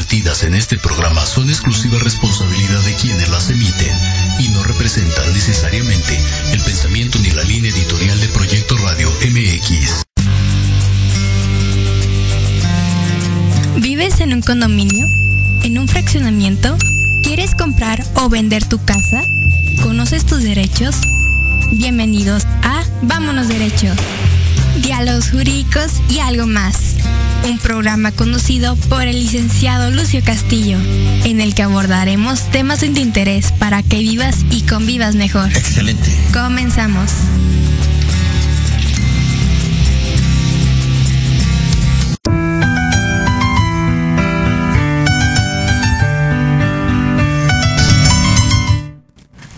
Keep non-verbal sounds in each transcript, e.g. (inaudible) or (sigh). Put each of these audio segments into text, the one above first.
vertidas en este programa son exclusiva responsabilidad de quienes las emiten y no representan necesariamente el pensamiento ni la línea editorial de Proyecto Radio MX. ¿Vives en un condominio? ¿En un fraccionamiento? ¿Quieres comprar o vender tu casa? ¿Conoces tus derechos? Bienvenidos a Vámonos Derechos, diálogos jurídicos y algo más un programa conducido por el licenciado Lucio Castillo, en el que abordaremos temas de interés para que vivas y convivas mejor. Excelente. Comenzamos.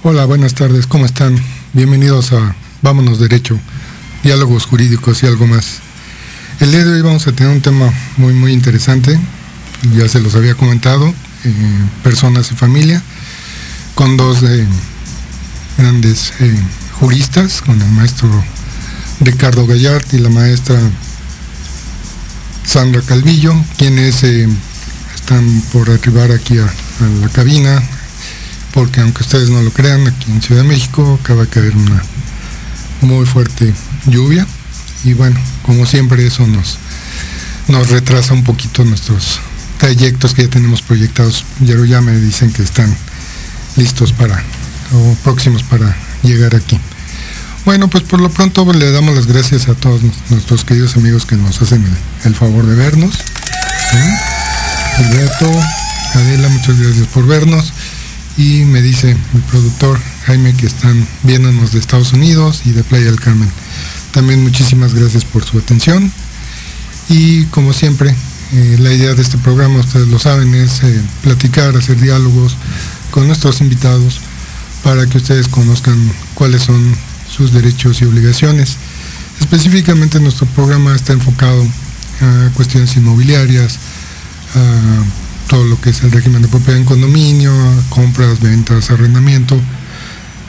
Hola, buenas tardes, ¿cómo están? Bienvenidos a Vámonos Derecho, Diálogos Jurídicos y algo más. El día de hoy vamos a tener un tema muy muy interesante, ya se los había comentado, eh, personas y familia, con dos eh, grandes eh, juristas, con el maestro Ricardo Gallard y la maestra Sandra Calvillo, quienes están por arribar aquí a, la cabina, porque aunque ustedes no lo crean, aquí en Ciudad de México acaba de caer una muy fuerte lluvia y bueno, como siempre eso nos, nos retrasa un poquito nuestros trayectos que ya tenemos proyectados, pero ya me dicen que están listos para o próximos para llegar aquí. Bueno, pues por lo pronto le damos las gracias a todos nuestros queridos amigos que nos hacen el, favor de vernos. Alberto, Adela, muchas gracias por vernos. Y me dice el productor Jaime que están viéndonos de Estados Unidos y de Playa del Carmen. También muchísimas gracias por su atención. Y como siempre, eh, la idea de este programa, ustedes lo saben, es eh, platicar, hacer diálogos con nuestros invitados para que ustedes conozcan cuáles son sus derechos y obligaciones. Específicamente nuestro programa está enfocado a cuestiones inmobiliarias, a todo lo que es el régimen de propiedad en condominio, a compras, ventas, arrendamiento,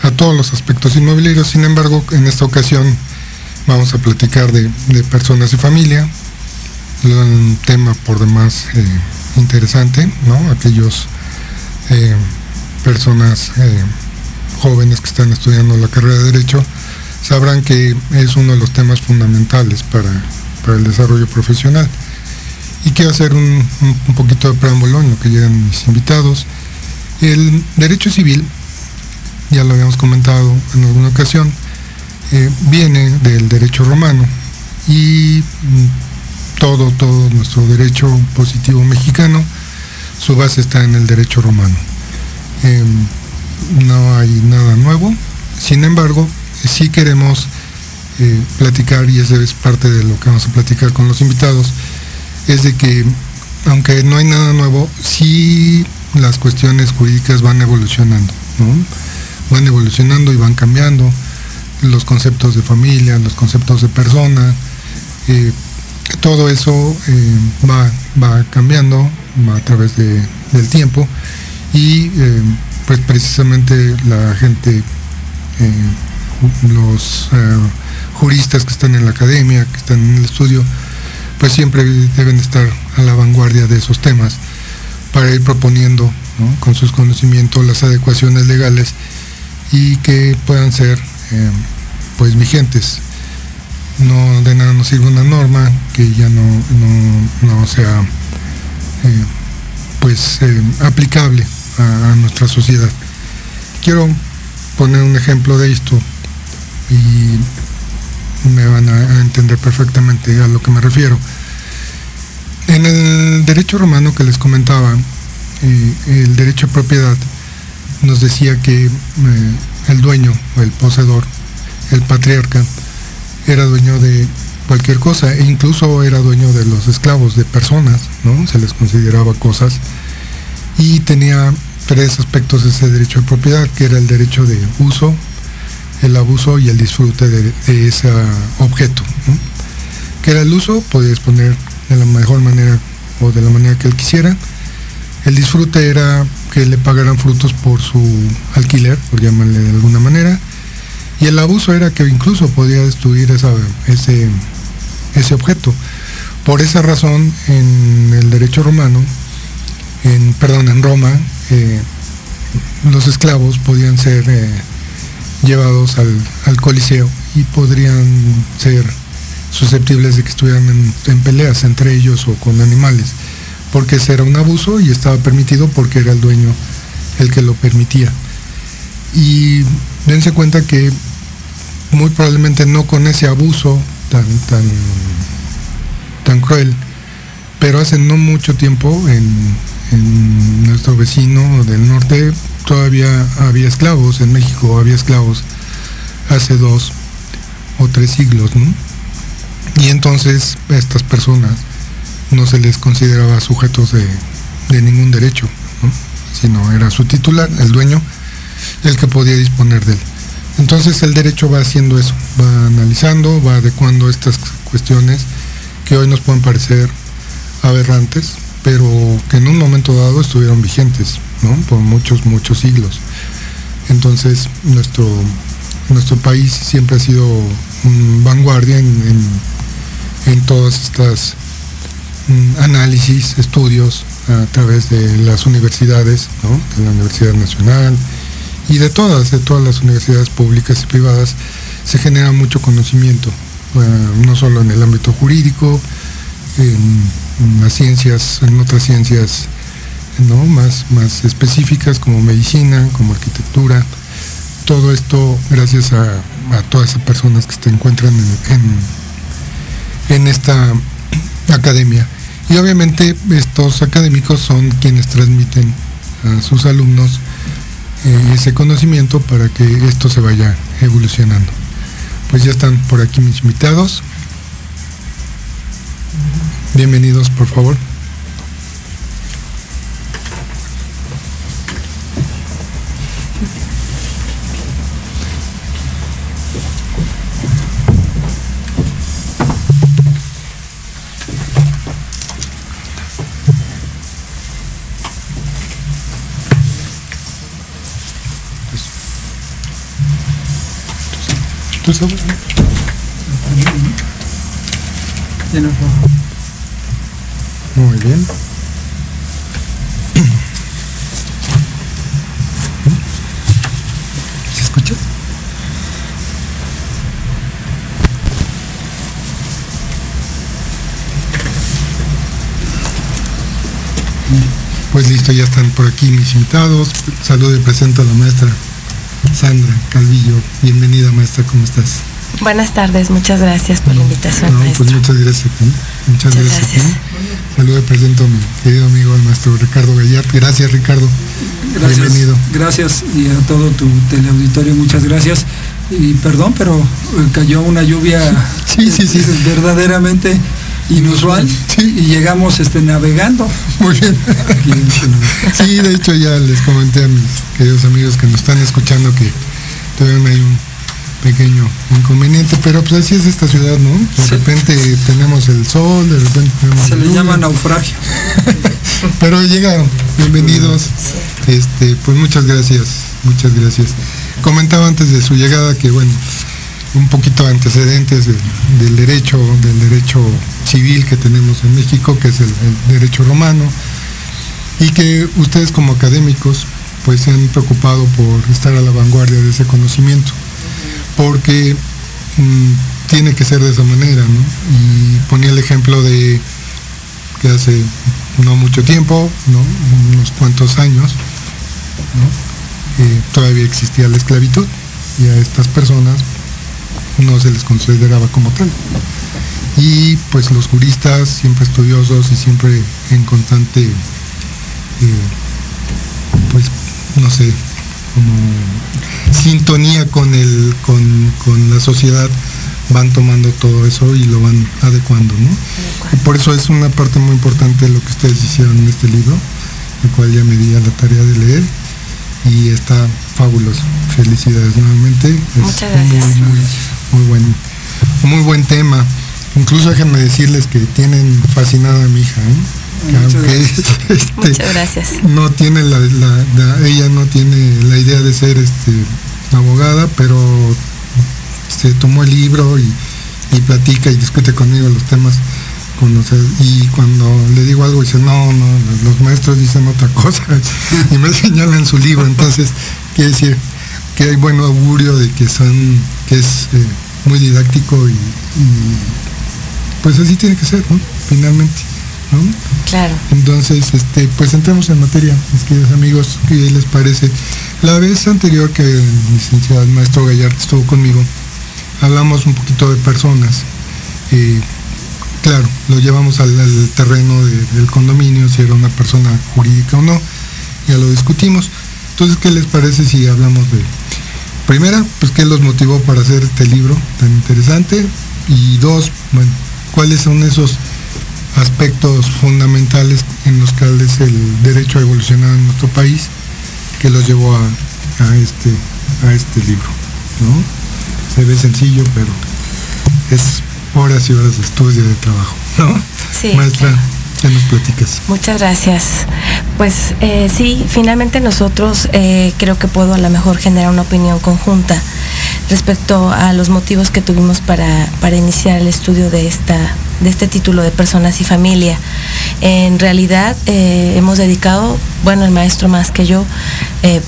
a todos los aspectos inmobiliarios. Sin embargo, en esta ocasión Vamos a platicar de, personas y familia, un tema por demás eh, interesante, ¿no? Aquellos eh, personas eh, jóvenes que están estudiando la carrera de Derecho sabrán que es uno de los temas fundamentales para, el desarrollo profesional. Y quiero hacer un, un, poquito de preámbulo en lo que llegan mis invitados. El derecho civil, ya lo habíamos comentado en alguna ocasión, eh, viene del derecho romano. Y mm, todo, todo nuestro derecho positivo mexicano, su base está en el derecho romano. Em, no hay nada nuevo, sin embargo, si queremos eh, platicar, y eso es parte de lo que vamos a platicar con los invitados, es de que aunque no hay nada nuevo, sí las cuestiones jurídicas van evolucionando, van evolucionando y van cambiando los conceptos de familia, los conceptos de persona, eh, todo eso eh, va, va, cambiando a través del tiempo y eh, pues precisamente la gente, los juristas que están en la academia, que están en el estudio, pues siempre deben estar a la vanguardia de esos temas para ir proponiendo con sus conocimientos las adecuaciones legales y que puedan ser pues vigentes. No de nada nos sirve una norma que ya no, no, sea eh, pues eh, aplicable a, nuestra sociedad. Quiero poner un ejemplo de esto y me van a, entender perfectamente a lo que me refiero. En el derecho romano que les comentaba, eh, el derecho de propiedad nos decía que el dueño o el poseedor el patriarca era dueño de cualquier cosa e incluso era dueño de los esclavos, de personas, ¿no? Se les consideraba cosas y tenía tres aspectos de ese derecho de propiedad, que era el derecho de uso, el abuso y el disfrute de, ese objeto. Que era el uso, podía disponer de la mejor manera o de la manera que él quisiera. El disfrute era que le pagaran frutos por su alquiler, por llamarle de alguna manera y el abuso era que incluso podía destruir ese, ese objeto. Por esa razón, en el derecho romano, en, perdón, en Roma, eh, los esclavos podían ser eh, llevados al, coliseo y podrían ser susceptibles de que estuvieran en, en, peleas entre ellos o con animales, porque ese era un abuso y estaba permitido porque era el dueño el que lo permitía. Y dense cuenta que muy probablemente no con ese abuso tan, tan, tan cruel, pero hace no mucho tiempo en, nuestro vecino del norte todavía había esclavos, en México había esclavos hace dos o tres siglos, Y entonces a estas personas no se les consideraba sujetos de, de ningún derecho, sino era su titular, el dueño, el que podía disponer de él. Entonces el derecho va haciendo eso, va analizando, va adecuando estas cuestiones que hoy nos pueden parecer aberrantes, pero que en un momento dado estuvieron vigentes, ¿no? Por muchos, muchos siglos. Entonces, nuestro, nuestro país siempre ha sido un vanguardia en, en, todas estas mm, análisis, estudios a través de las universidades, de la Universidad Nacional y de todas, de todas las universidades públicas y privadas, se genera mucho conocimiento, no solo en el ámbito jurídico, en, las ciencias, en otras ciencias ¿no? más, más específicas como medicina, como arquitectura. Todo esto gracias a, todas esas personas que se encuentran en, en, esta academia. Y obviamente estos académicos son quienes transmiten a sus alumnos eh, ese conocimiento para que esto se vaya evolucionando. Pues ya están por aquí mis invitados. Bienvenidos, por favor. ¿Tú sabes? Muy bien. ¿Se escucha? Pues listo, ya están por aquí mis invitados. Saludo y presento a la maestra Sandra Calvillo. Bienvenida maestra, ¿cómo estás? Buenas tardes, muchas gracias por la invitación. pues muchas gracias. Muchas, gracias. Saludos, presento a mi querido amigo el maestro Ricardo Gallard. Gracias Ricardo. Gracias, Bienvenido. Gracias y a todo tu teleauditorio, muchas gracias. Y perdón, pero eh, cayó una lluvia sí, sí, sí. (laughs) verdaderamente inusual y llegamos este, navegando. Muy bien. (laughs) sí, de hecho ya les comenté a mis queridos amigos que nos están escuchando que todavía hay un pequeño inconveniente, pero pues así es esta ciudad, ¿no? De repente tenemos el sol, de repente tenemos Se le llama naufragio. (laughs) pero llegaron, bienvenidos. Este, pues muchas gracias, muchas gracias. Comentaba antes de su llegada que bueno, un poquito antecedentes del derecho, del derecho civil que tenemos en México, que es el, derecho romano, y que ustedes como académicos pues se han preocupado por estar a la vanguardia de ese conocimiento, porque mm, tiene que ser de esa manera. Y ponía el ejemplo de que hace no mucho tiempo, ¿no? unos cuantos años, eh, todavía existía la esclavitud y a estas personas no se les consideraba como tal. Y pues los juristas, siempre estudiosos y siempre en constante, eh, pues no sé, como sintonía con, el, con, la sociedad, van tomando todo eso y lo van adecuando, ¿no? Y por eso es una parte muy importante de lo que ustedes hicieron en este libro, el cual ya me di a la tarea de leer y está fabuloso. Felicidades nuevamente. Muchas gracias. Muy, muy, muy buen, muy buen tema. Incluso déjenme decirles que tienen fascinada a mi hija, ¿eh? aunque (laughs) este, gracias. no tiene la, ella no tiene la idea de ser este abogada, pero se tomó el libro y, platica y discute conmigo los temas y cuando le digo algo dice no, no, los maestros dicen otra cosa (laughs) y me señalan su libro, entonces quiere decir que hay buen augurio de que son, que es eh, muy didáctico y, pues así tiene que ser, ¿no? Finalmente. ¿no? Claro. Entonces, este, pues entremos en materia, mis queridos amigos, ¿qué les parece? La vez anterior que el licenciado maestro Gallard estuvo conmigo, hablamos un poquito de personas. Eh, claro, lo llevamos al, terreno del condominio, si era una persona jurídica o no, ya lo discutimos. Entonces, ¿qué les parece si hablamos de, primera, pues qué los motivó para hacer este libro tan interesante? Y dos, bueno, cuáles son esos aspectos fundamentales en los cuales el derecho ha evolucionado en nuestro país que los llevó a, este, a este libro. ¿no? Se ve sencillo, pero es horas y horas de estudio y de trabajo. ¿no? Sí. Maestra, ¿qué nos platicas? Muchas gracias. Pues eh, sí, finalmente nosotros eh, creo que puedo a lo mejor generar una opinión conjunta respecto a los motivos que tuvimos para, para iniciar el estudio de, esta, de este título de personas y familia. En realidad eh, hemos dedicado, bueno, el maestro más que yo,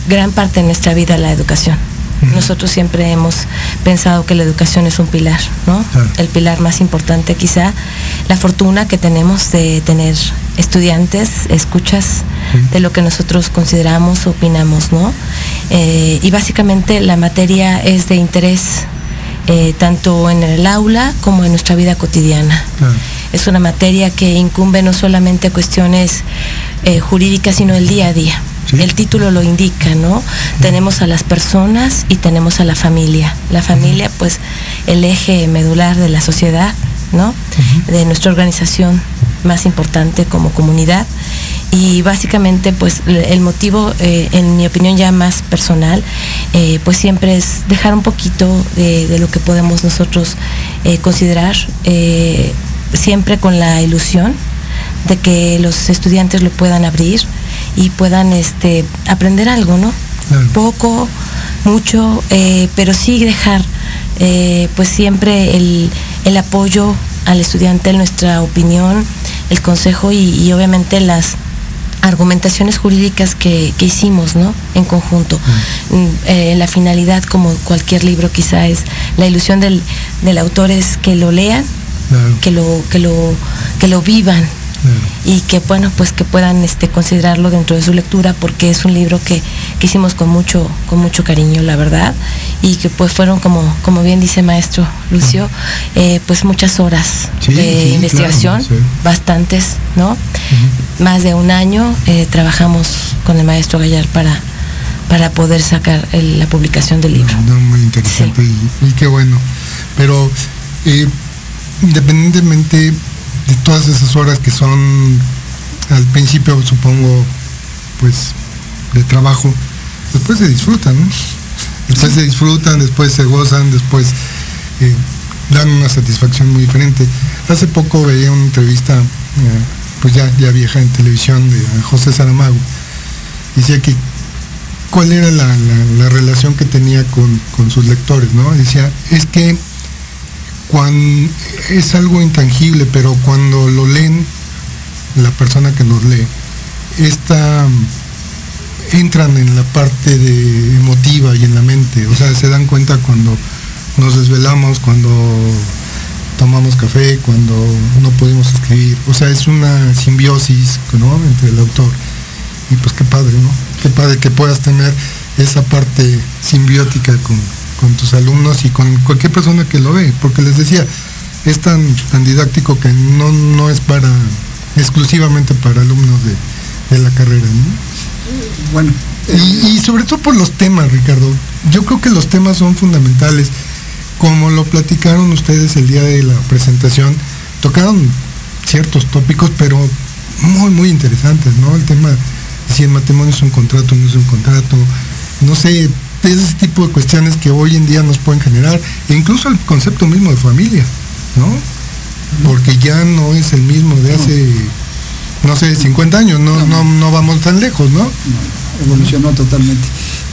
gran parte de nuestra vida a la educación nosotros siempre hemos pensado que la educación es un pilar, ¿no? El pilar más importante quizá, la fortuna que tenemos de tener estudiantes, escuchas de lo que nosotros consideramos, opinamos, ¿no? Eh, y básicamente la materia es de interés eh, tanto en el aula como en nuestra vida cotidiana. Es una materia que incumbe no solamente cuestiones eh, jurídicas, sino el día a día. El título lo indica, ¿no? Tenemos a las personas y tenemos a la familia. La familia, pues, el eje medular de la sociedad, ¿no? De nuestra organización más importante como comunidad. Y básicamente, pues, el motivo, eh, en mi opinión ya más personal, eh, pues siempre es dejar un poquito de, lo que podemos nosotros eh, considerar, siempre con la ilusión de que los estudiantes lo puedan abrir y puedan este, aprender algo, ¿no? Poco, mucho, eh, pero sí dejar eh, pues siempre el, apoyo al estudiante, nuestra opinión, el consejo y, obviamente las argumentaciones jurídicas que, hicimos ¿no? en conjunto. Mm, eh, la finalidad, como cualquier libro quizá, es la ilusión del, autor es que lo lean, que, lo, que, lo, que lo vivan, y que bueno pues que puedan este considerarlo dentro de su lectura porque es un libro que, hicimos con mucho con mucho cariño la verdad. Y que pues fueron como como bien dice maestro Lucio eh, pues muchas horas de investigación bastantes no más de un año eh, trabajamos con el maestro Gallar para para poder sacar la publicación del libro. Muy interesante y, qué bueno. Pero eh, independientemente de todas esas horas que son al principio supongo pues de trabajo después se disfrutan después se disfrutan después se gozan después eh, dan una satisfacción muy diferente. Hace poco veía una entrevista eh, pues ya, ya vieja en televisión de José Saramago. Decía que cuál era la, relación que tenía con, con sus lectores no decía es que cuando es algo intangible, pero cuando lo leen, la persona que nos lee, esta, entran en la parte de emotiva y en la mente, o sea, se dan cuenta cuando nos desvelamos, cuando tomamos café, cuando no podemos escribir, o sea, es una simbiosis entre el autor. Y pues qué padre, ¿no? Qué padre que puedas tener esa parte simbiótica con, con tus alumnos y con cualquier persona que lo ve, porque les decía, es tan, tan didáctico que no, no es para exclusivamente para alumnos de, la carrera. Bueno. Y, sobre todo por los temas, Ricardo. Yo creo que los temas son fundamentales. Como lo platicaron ustedes el día de la presentación, tocaron ciertos tópicos, pero muy, muy interesantes, ¿no? El tema si el matrimonio es un contrato o no es un contrato, no sé, ese tipo de cuestiones que hoy en día nos pueden generar, e incluso el concepto mismo de familia, ¿no? Porque ya no es el mismo de hace, no sé, 50 años, no, no, no vamos tan lejos, ¿no? evolucionó totalmente.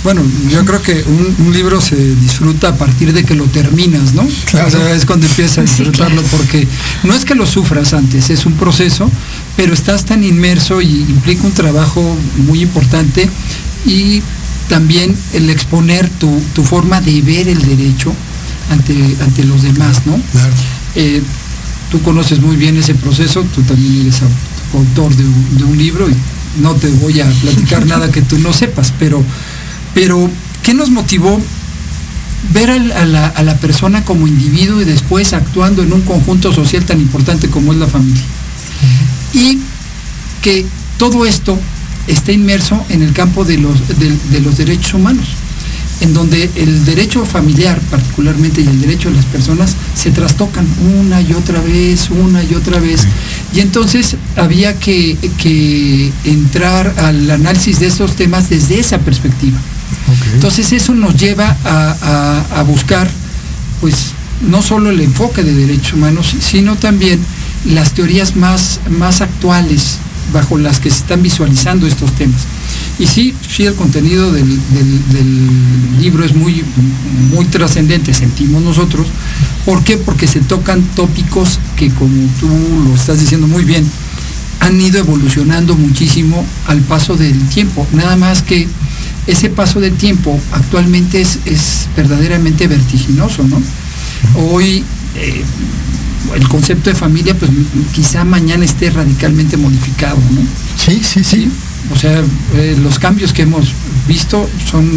Bueno, yo creo que un, libro se disfruta a partir de que lo terminas, ¿no? Claro. es cuando empiezas a disfrutarlo, porque no es que lo sufras antes, es un proceso, pero estás tan inmerso y implica un trabajo muy importante y también el exponer tu, forma de ver el derecho ante, ante los demás, ¿no? Eh, tú conoces muy bien ese proceso, tú también eres autor de un, libro y no te voy a platicar (laughs) nada que tú no sepas, pero, pero ¿qué nos motivó ver a la, a la, persona como individuo y después actuando en un conjunto social tan importante como es la familia? Y que todo esto está inmerso en el campo de los, de, los derechos humanos, en donde el derecho familiar particularmente y el derecho de las personas se trastocan una y otra vez, una y otra vez. Y entonces había que, entrar al análisis de esos temas desde esa perspectiva. Entonces eso nos lleva a, buscar, pues, no solo el enfoque de derechos humanos, sino también las teorías más, más actuales bajo las que se están visualizando estos temas. Y sí, sí, el contenido del, libro es muy, muy trascendente, sentimos nosotros. ¿Por qué? Porque se tocan tópicos que, como tú lo estás diciendo muy bien, han ido evolucionando muchísimo al paso del tiempo. Nada más que ese paso del tiempo actualmente es, verdaderamente vertiginoso, ¿no? Hoy eh, el concepto de familia, pues quizá mañana esté radicalmente modificado, ¿no? Sí, sí, sí. O sea, eh, los cambios que hemos visto son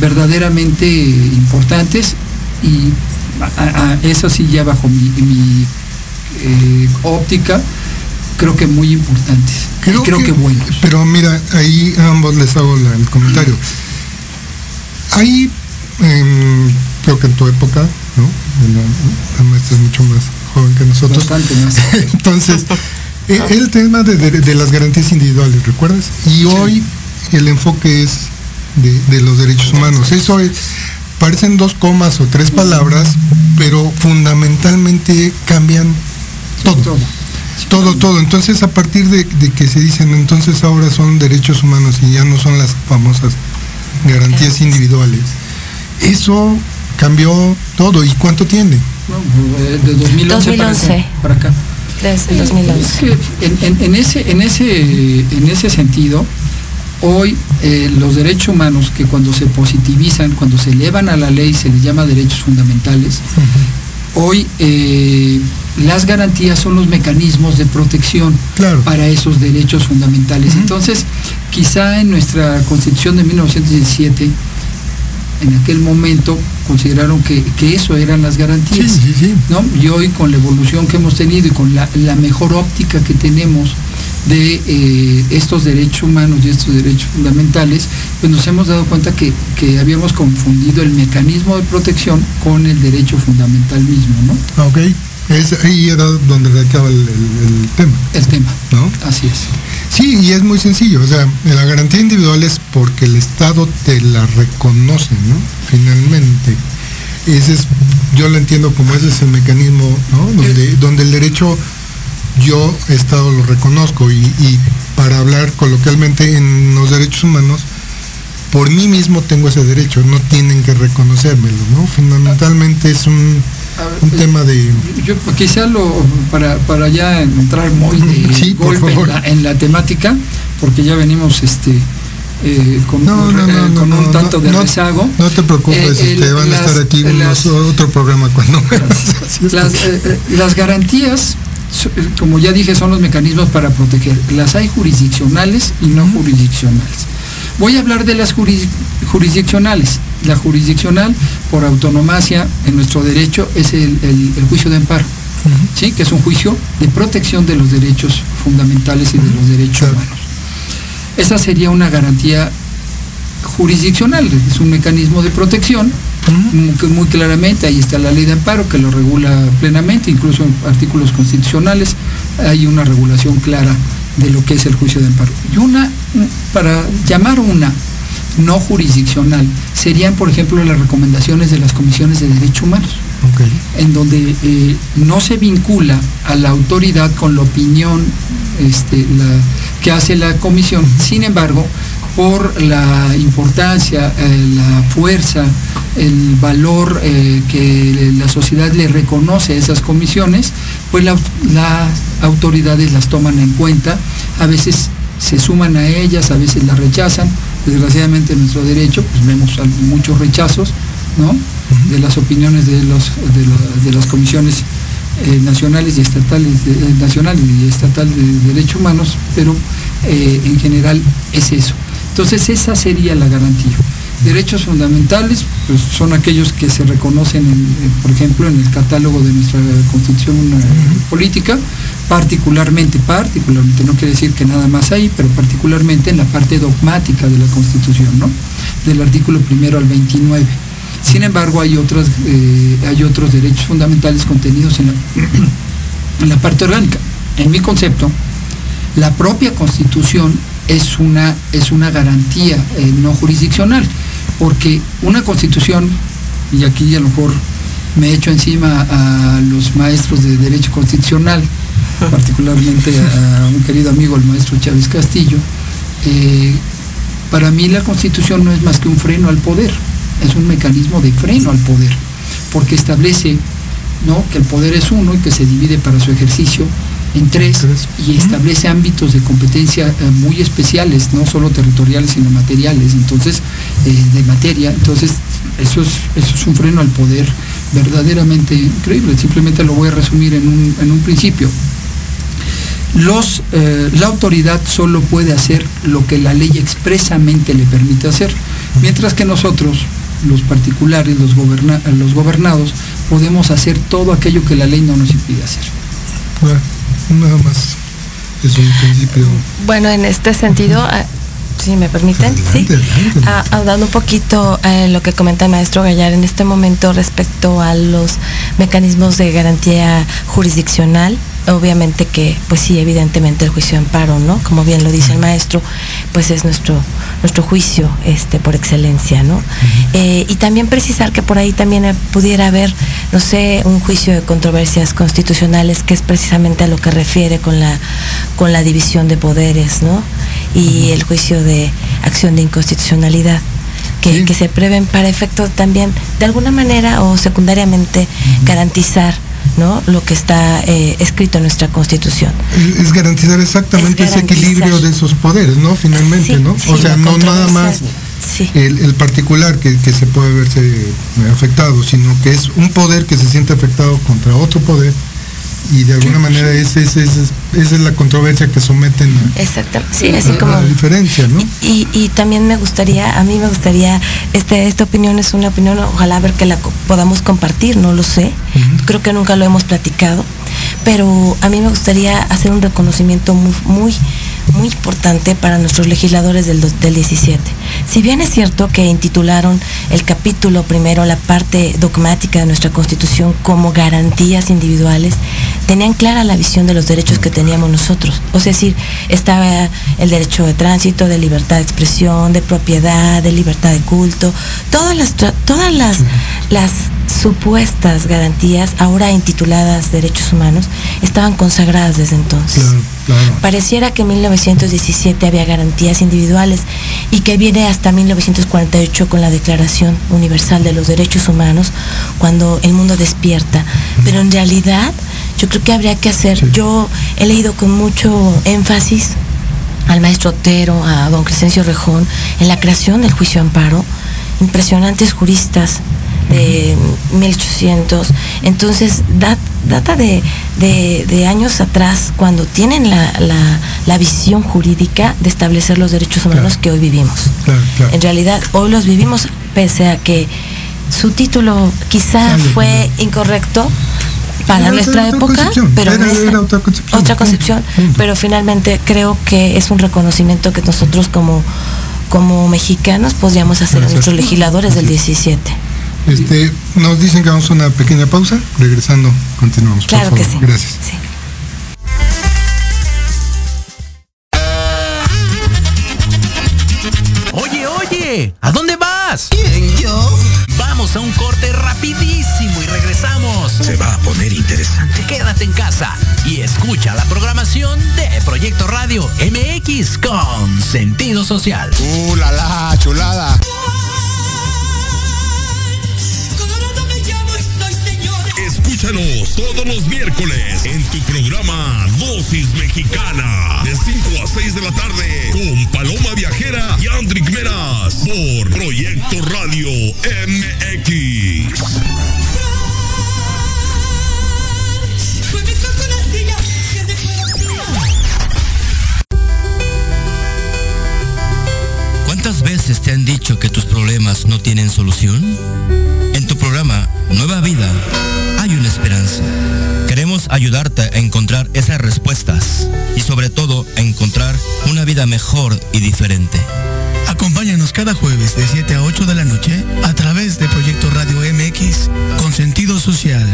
verdaderamente importantes y eso sí ya bajo mi, eh, óptica creo que muy importantes. Creo, creo que, buenos. Pero mira, ahí a ambos les hago el comentario. Ahí, creo que en tu época, ¿no? La, maestra es mucho más joven que nosotros. Bastante más. (laughs) Entonces, eh, el tema de, las garantías individuales, ¿recuerdas? Y hoy el enfoque es de, los derechos humanos. Eso es, parecen dos comas o tres palabras, pero fundamentalmente cambian todo. Todo, todo. Entonces, a partir de, que se dicen, entonces ahora son derechos humanos y ya no son las famosas garantías individuales. Eso cambió todo. ¿Y cuánto tiene? de 2011, Para, acá. Desde 2011. en, ese, en, ese, en ese sentido, hoy eh, los derechos humanos que cuando se positivizan, cuando se elevan a la ley, se les llama derechos fundamentales, hoy eh, las garantías son los mecanismos de protección para esos derechos fundamentales. Entonces, quizá en nuestra constitución de 1917, en aquel momento consideraron que, eso eran las garantías. ¿no? Y hoy con la evolución que hemos tenido y con la, mejor óptica que tenemos de eh, estos derechos humanos y estos derechos fundamentales, pues nos hemos dado cuenta que, habíamos confundido el mecanismo de protección con el derecho fundamental mismo, ¿no? Ok, ahí era donde acaba el, el, tema. El tema, ¿no? Así es. Sí, y es muy sencillo, o sea, la garantía individual es porque el Estado te la reconoce, ¿no? Finalmente. Ese es, yo lo entiendo como ese es el mecanismo, ¿no? Donde, donde el derecho yo Estado lo reconozco y, y para hablar coloquialmente en los derechos humanos, por mí mismo tengo ese derecho, no tienen que reconocérmelo, ¿no? Fundamentalmente es un un tema de... Yo quizá lo, para, para ya entrar muy de (laughs) golpe en la, temática, porque ya venimos este eh, con, un tanto de rezago. No te preocupes, eh, te van a estar aquí otro programa cuando (laughs) las, eh, las garantías, como ya dije, son los mecanismos para proteger. Las hay jurisdiccionales y no jurisdiccionales. Voy a hablar de las jurisdiccionales. La jurisdiccional, por autonomacia en nuestro derecho, es el, juicio de amparo, ¿sí? que es un juicio de protección de los derechos fundamentales y de los derechos humanos. Esa sería una garantía jurisdiccional, es un mecanismo de protección muy, claramente, ahí está la ley de amparo que lo regula plenamente, incluso en artículos constitucionales hay una regulación clara de lo que es el juicio de amparo. Y una, para llamar una no jurisdiccional, serían, por ejemplo, las recomendaciones de las comisiones de derechos humanos, en donde eh, no se vincula a la autoridad con la opinión este, que hace la comisión. Sin embargo, por la importancia, eh, la fuerza, el valor eh, que la sociedad le reconoce a esas comisiones, pues las autoridades las toman en cuenta, a veces se suman a ellas, a veces las rechazan. Desgraciadamente en nuestro derecho pues vemos muchos rechazos ¿no? de las opiniones de, los, de, las comisiones eh, nacionales y estatales, nacionales y estatales de derechos humanos, pero en general es eso. Entonces esa sería la garantía. Derechos fundamentales pues, son aquellos que se reconocen, por ejemplo, en el catálogo de nuestra constitución eh, política, particularmente, particularmente, no quiere decir que nada más hay, pero particularmente en la parte dogmática de la constitución, ¿no? Del artículo primero al 29. Sin embargo, hay, otras, eh, hay otros derechos fundamentales contenidos en la, (clears throat) en la parte orgánica. En mi concepto, la propia constitución es una, es una garantía eh, no jurisdiccional, porque una constitución, y aquí a lo mejor me echo encima a los maestros de derecho constitucional, (laughs) particularmente a un querido amigo, el maestro Chávez Castillo, eh, para mí la constitución no es más que un freno al poder, es un mecanismo de freno al poder, porque establece ¿no? que el poder es uno y que se divide para su ejercicio en tres, y establece ámbitos de competencia eh, muy especiales, no solo territoriales, sino materiales, entonces, eh, de materia. Entonces, eso es, eso es un freno al poder verdaderamente increíble. Simplemente lo voy a resumir en un, en un principio. Los, eh, la autoridad solo puede hacer lo que la ley expresamente le permite hacer, mientras que nosotros, los particulares, los, los gobernados, podemos hacer todo aquello que la ley no nos impide hacer. Bueno, nada más. Es un principio. Bueno, en este sentido, ah, si me permiten, sí. Ah, un poquito eh, lo que comenta el maestro Gallar en este momento respecto a los mecanismos de garantía jurisdiccional obviamente que, pues sí, evidentemente el juicio de amparo, ¿no? Como bien lo dice el maestro, pues es nuestro, nuestro juicio este, por excelencia, ¿no? Eh, y también precisar que por ahí también pudiera haber, no sé, un juicio de controversias constitucionales que es precisamente a lo que refiere con la, con la división de poderes, ¿no? Y el juicio de acción de inconstitucionalidad. Que, que se prevén para efecto también, de alguna manera o secundariamente, garantizar ¿no? lo que está eh, escrito en nuestra constitución. Es, garantizar exactamente ese equilibrio de esos poderes, ¿no? Finalmente, ¿no? o sea, no nada más el, particular que, que, se puede verse afectado, sino que es un poder que se siente afectado contra otro poder y de alguna manera esa es, la controversia que someten a, Exactamente. Sí, así como, la diferencia, ¿no? Y, y, también me gustaría, a mí me gustaría, este, esta opinión es una opinión, ojalá ver que la podamos compartir, no lo sé, creo que nunca lo hemos platicado, pero a mí me gustaría hacer un reconocimiento muy, muy muy importante para nuestros legisladores del, del 17. Si bien es cierto que intitularon el capítulo primero, la parte dogmática de nuestra Constitución como garantías individuales, tenían clara la visión de los derechos que teníamos nosotros. O sea, decir, estaba el derecho de tránsito, de libertad de expresión, de propiedad, de libertad de culto, todas las, todas las, las supuestas garantías, ahora intituladas derechos humanos, estaban consagradas desde entonces. Pareciera que en 1917 había garantías individuales y que viene hasta 1948 con la Declaración Universal de los Derechos Humanos, cuando el mundo despierta. Pero en realidad yo creo que habría que hacer, yo he leído con mucho énfasis al maestro Otero, a don Crescencio Rejón, en la creación del juicio amparo, impresionantes juristas de 1800. Entonces, data de, años atrás, cuando tienen la, visión jurídica de establecer los derechos humanos que hoy vivimos. En realidad, hoy los vivimos pese a que su título quizá fue incorrecto para nuestra época, pero otra concepción, pero finalmente creo que es un reconocimiento que nosotros como como mexicanos podríamos hacer a nuestros legisladores del 17. Este, nos dicen que vamos a una pequeña pausa. Regresando, continuamos. Claro que sí. Gracias. Oye, oye, ¿a dónde vas? ¿Quién, yo? Vamos a un corte rapidísimo y regresamos. Se va a poner interesante. Quédate en casa y escucha la programación de Proyecto Radio MX con sentido social. ¡Uh, la, la chulada! Escúchanos todos los miércoles en tu programa Dosis Mexicana de 5 a 6 de la tarde con Paloma Viajera y Andrick Meras por Proyecto Radio MX. ¿Cuántas veces te han dicho que tus problemas no tienen solución? En tu programa Nueva Vida hay una esperanza. Queremos ayudarte a encontrar esas respuestas y sobre todo a encontrar una vida mejor y diferente. Acompáñanos cada jueves de 7 a 8 de la noche a través de Proyecto Radio MX con sentido social.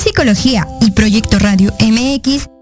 Psicología y Proyecto Radio MX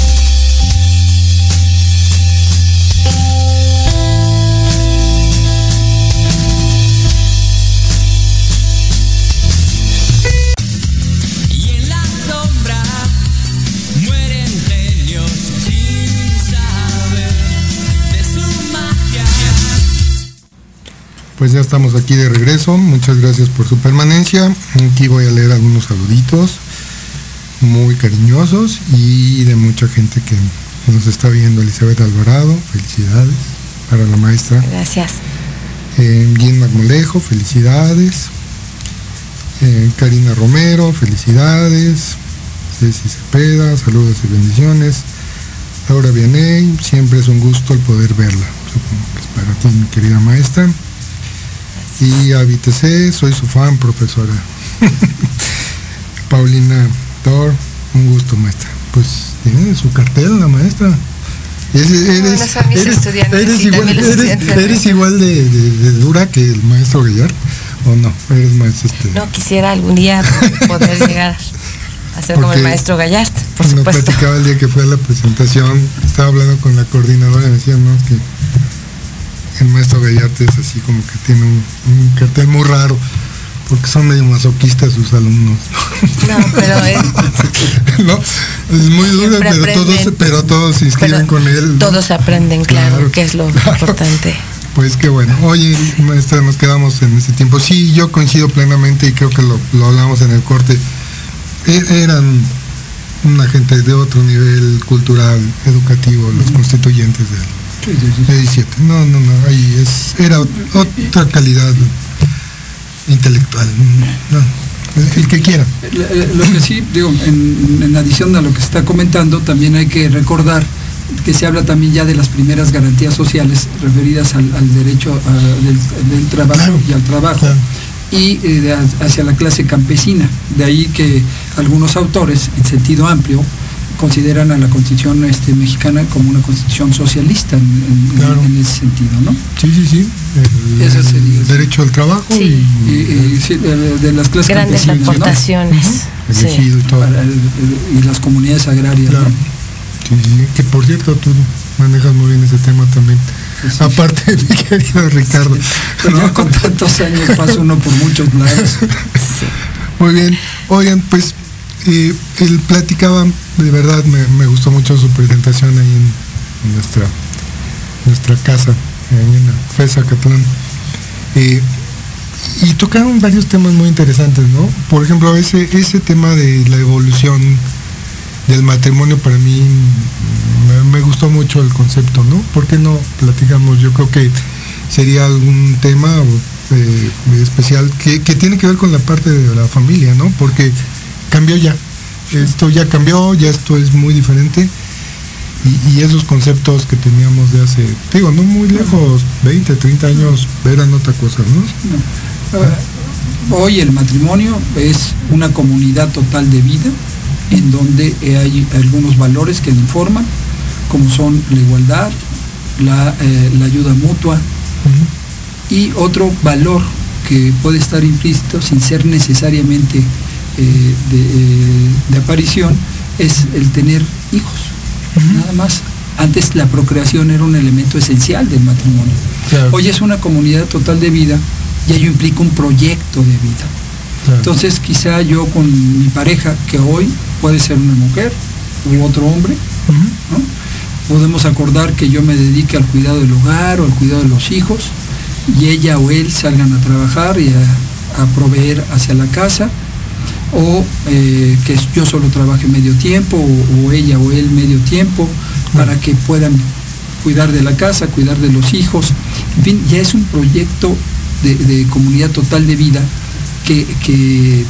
Pues ya estamos aquí de regreso. Muchas gracias por su permanencia. Aquí voy a leer algunos saluditos muy cariñosos y de mucha gente que nos está viendo. Elizabeth Alvarado, felicidades para la maestra. Gracias. Eh, Marmolejo, felicidades. Eh, Karina Romero, felicidades. Ceci Cepeda, saludos y bendiciones. Laura Vianey, siempre es un gusto el poder verla. Supongo que es para ti, mi querida maestra. Y a soy su fan, profesora. (laughs) Paulina Thor, un gusto, maestra. Pues tiene su cartel la maestra. eres, igual, de, dura que el maestro Guillar, ¿o no? Eres más este... No, quisiera algún día poder (laughs) llegar a ser como el maestro Gallard, por supuesto. platicaba el día que fue a la presentación, estaba hablando con la coordinadora y decía, ¿no? Que el maestro Gallarte es así como que tiene un, cartel muy raro porque son medio masoquistas sus alumnos. No, pero es, (laughs) no, es muy duro, pero todos, pero todos se inscriben con él. Todos aprenden, claro, que es lo importante. Pues qué bueno. Oye, maestra, nos quedamos en ese tiempo. Sí, yo coincido plenamente y creo que lo, lo hablamos en el corte. E, eran una gente de otro nivel cultural, educativo, los constituyentes de él 17. No, no, no, ahí es, era otra calidad intelectual. el que quiera. Lo que sí, digo, en, adición a lo que se está comentando, también hay que recordar que se habla también ya de las primeras garantías sociales referidas al, derecho del, trabajo y al trabajo. y eh, hacia la clase campesina. De ahí que algunos autores, en sentido amplio, consideran a la constitución este, mexicana como una constitución socialista en, ese sentido, ¿no? Sí, sí, sí. El, derecho al trabajo y, de, las clases grandes aportaciones. y, las comunidades agrarias. Sí, que por cierto tú manejas muy bien ese tema también. Aparte, mi querido Ricardo. ¿no? con tantos años pasa uno por muchos lados. (laughs) Muy bien. Oigan, pues eh, él platicaba, de verdad me, gustó mucho su presentación ahí en, nuestra, nuestra casa, ahí en la FESA Catlán. Eh, y tocaron varios temas muy interesantes, ¿no? Por ejemplo, ese, ese tema de la evolución del matrimonio para mí me, gustó mucho el concepto, ¿no? ¿Por qué no platicamos? Yo creo que sería algún tema eh, especial que, que, tiene que ver con la parte de la familia, ¿no? Porque cambió ya. Esto ya cambió, ya esto es muy diferente. Y, esos conceptos que teníamos de hace, digo, no muy lejos, 20, 30 años, eran otra cosa, ¿no? Hoy el matrimonio es una comunidad total de vida en donde hay algunos valores que informan, como son la igualdad, la, eh, ayuda mutua y otro valor que puede estar implícito sin ser necesariamente eh, eh, de, aparición es el tener hijos. Nada más. Antes la procreación era un elemento esencial del matrimonio. Hoy es una comunidad total de vida y ello implica un proyecto de vida. Entonces quizá yo con mi pareja, que hoy puede ser una mujer u otro hombre, podemos acordar que yo me dedique al cuidado del hogar o al cuidado de los hijos y ella o él salgan a trabajar y a proveer hacia la casa o eh, que yo solo trabaje medio tiempo o, ella o él medio tiempo para que puedan cuidar de la casa, cuidar de los hijos. En fin, ya es un proyecto de, comunidad total de vida que,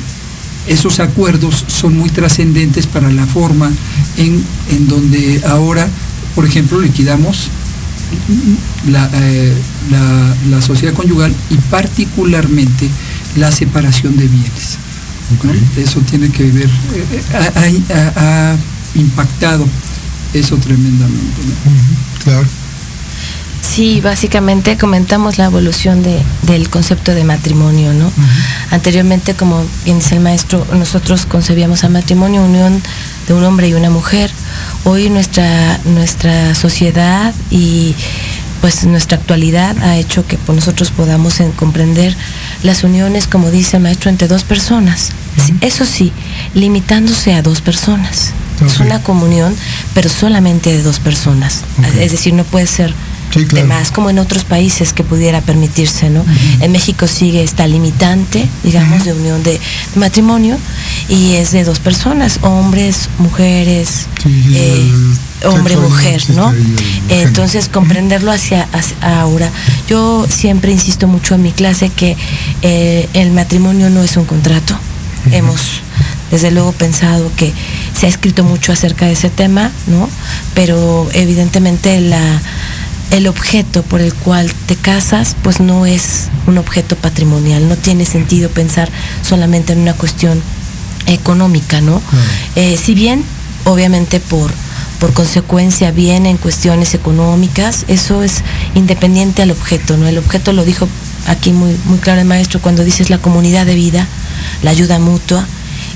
esos acuerdos son muy trascendentes para la forma en, donde ahora, por ejemplo, liquidamos eh, la sociedad conyugal y particularmente la separación de bienes Eso tiene que ver, eh, ha, impactado eso tremendamente. Claro. Sí, básicamente comentamos la evolución del concepto de matrimonio, ¿no? Anteriormente, como bien dice el maestro, nosotros concebíamos al matrimonio unión de un hombre y una mujer. Hoy nuestra, nuestra sociedad y pues nuestra actualidad ha hecho que pues, nosotros podamos comprender las uniones, como dice el maestro, entre dos personas. Eso sí, limitándose a dos personas. Es una comunión, pero solamente de dos personas. Es decir, no puede ser de más, como en otros países que pudiera permitirse, ¿no? En México sigue esta limitante, digamos, de unión de, matrimonio y es de dos personas, hombres, mujeres, eh, hombre, mujer, ¿no? Entonces, comprenderlo hacia, ahora. Yo siempre insisto mucho en mi clase que eh, el matrimonio no es un contrato. Hemos desde luego pensado que se ha escrito mucho acerca de ese tema, ¿no? Pero evidentemente la el objeto por el cual te casas, pues no es un objeto patrimonial. No tiene sentido pensar solamente en una cuestión económica, ¿no? Eh, si bien, obviamente por, por consecuencia viene en cuestiones económicas, eso es independiente al objeto, ¿no? El objeto lo dijo aquí muy, muy claro el maestro cuando dices la comunidad de vida, la ayuda mutua,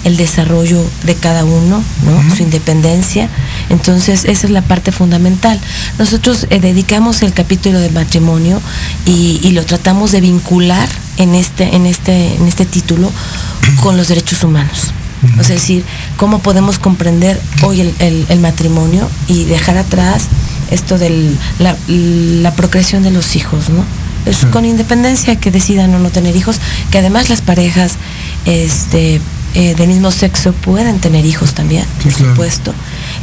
el desarrollo de cada uno, su independencia. Entonces, esa es la parte fundamental. Nosotros eh, dedicamos el capítulo de matrimonio y, lo tratamos de vincular en este, en este, en este título con los derechos humanos. Es decir, cómo podemos comprender hoy el, matrimonio y dejar atrás esto de la, procreación de los hijos, ¿no? Es con independencia que decidan o no tener hijos, que además las parejas este, eh, del mismo sexo pueden tener hijos también, por supuesto.